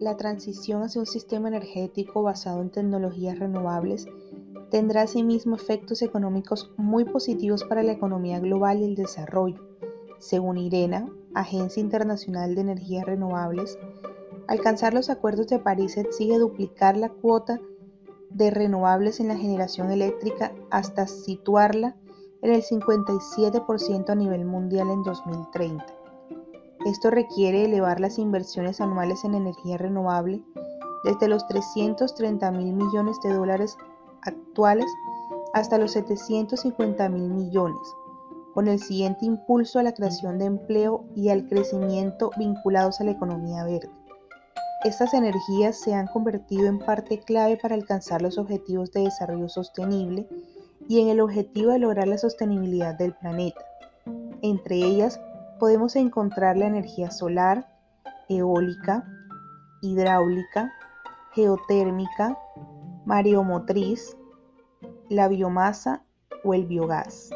la transición hacia un sistema energético basado en tecnologías renovables tendrá asimismo efectos económicos muy positivos para la economía global y el desarrollo. Según IRENA, Agencia Internacional de Energías Renovables, alcanzar los acuerdos de París exige duplicar la cuota de renovables en la generación eléctrica hasta situarla en el 57% a nivel mundial en 2030. Esto requiere elevar las inversiones anuales en energía renovable desde los 330 mil millones de dólares actuales hasta los 750 mil millones, con el siguiente impulso a la creación de empleo y al crecimiento vinculados a la economía verde. Estas energías se han convertido en parte clave para alcanzar los objetivos de desarrollo sostenible y en el objetivo de lograr la sostenibilidad del planeta. Entre ellas podemos encontrar la energía solar, eólica, hidráulica, geotérmica, mareomotriz, la biomasa o el biogás.